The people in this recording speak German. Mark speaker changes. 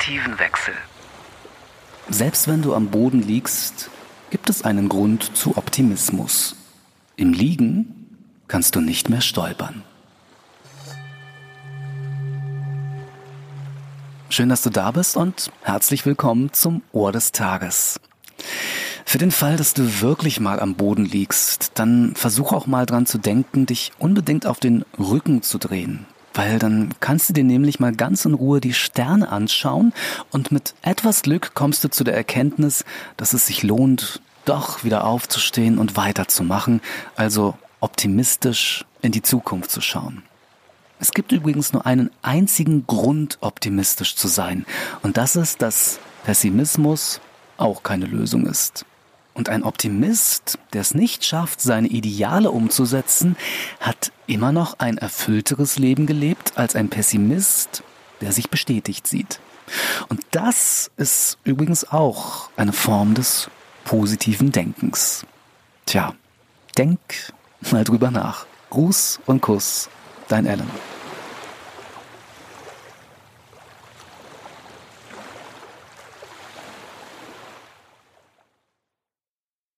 Speaker 1: Tapetenwechsel. Selbst wenn du am Boden liegst, gibt es einen Grund zu Optimismus. Im Liegen kannst du nicht mehr stolpern. Schön, dass du da bist und herzlich willkommen zum Ohr des Tages. Für den Fall, dass du wirklich mal am Boden liegst, dann versuch auch mal dran zu denken, dich unbedingt auf den Rücken zu drehen. Weil dann kannst du dir nämlich mal ganz in Ruhe die Sterne anschauen und mit etwas Glück kommst du zu der Erkenntnis, dass es sich lohnt, doch wieder aufzustehen und weiterzumachen, also optimistisch in die Zukunft zu schauen. Es gibt übrigens nur einen einzigen Grund, optimistisch zu sein, und das ist, dass Pessimismus auch keine Lösung ist. Und ein Optimist, der es nicht schafft, seine Ideale umzusetzen, hat immer noch ein erfüllteres Leben gelebt als ein Pessimist, der sich bestätigt sieht. Und das ist übrigens auch eine Form des positiven Denkens. Tja, denk mal drüber nach. Gruß und Kuss, dein Ellen.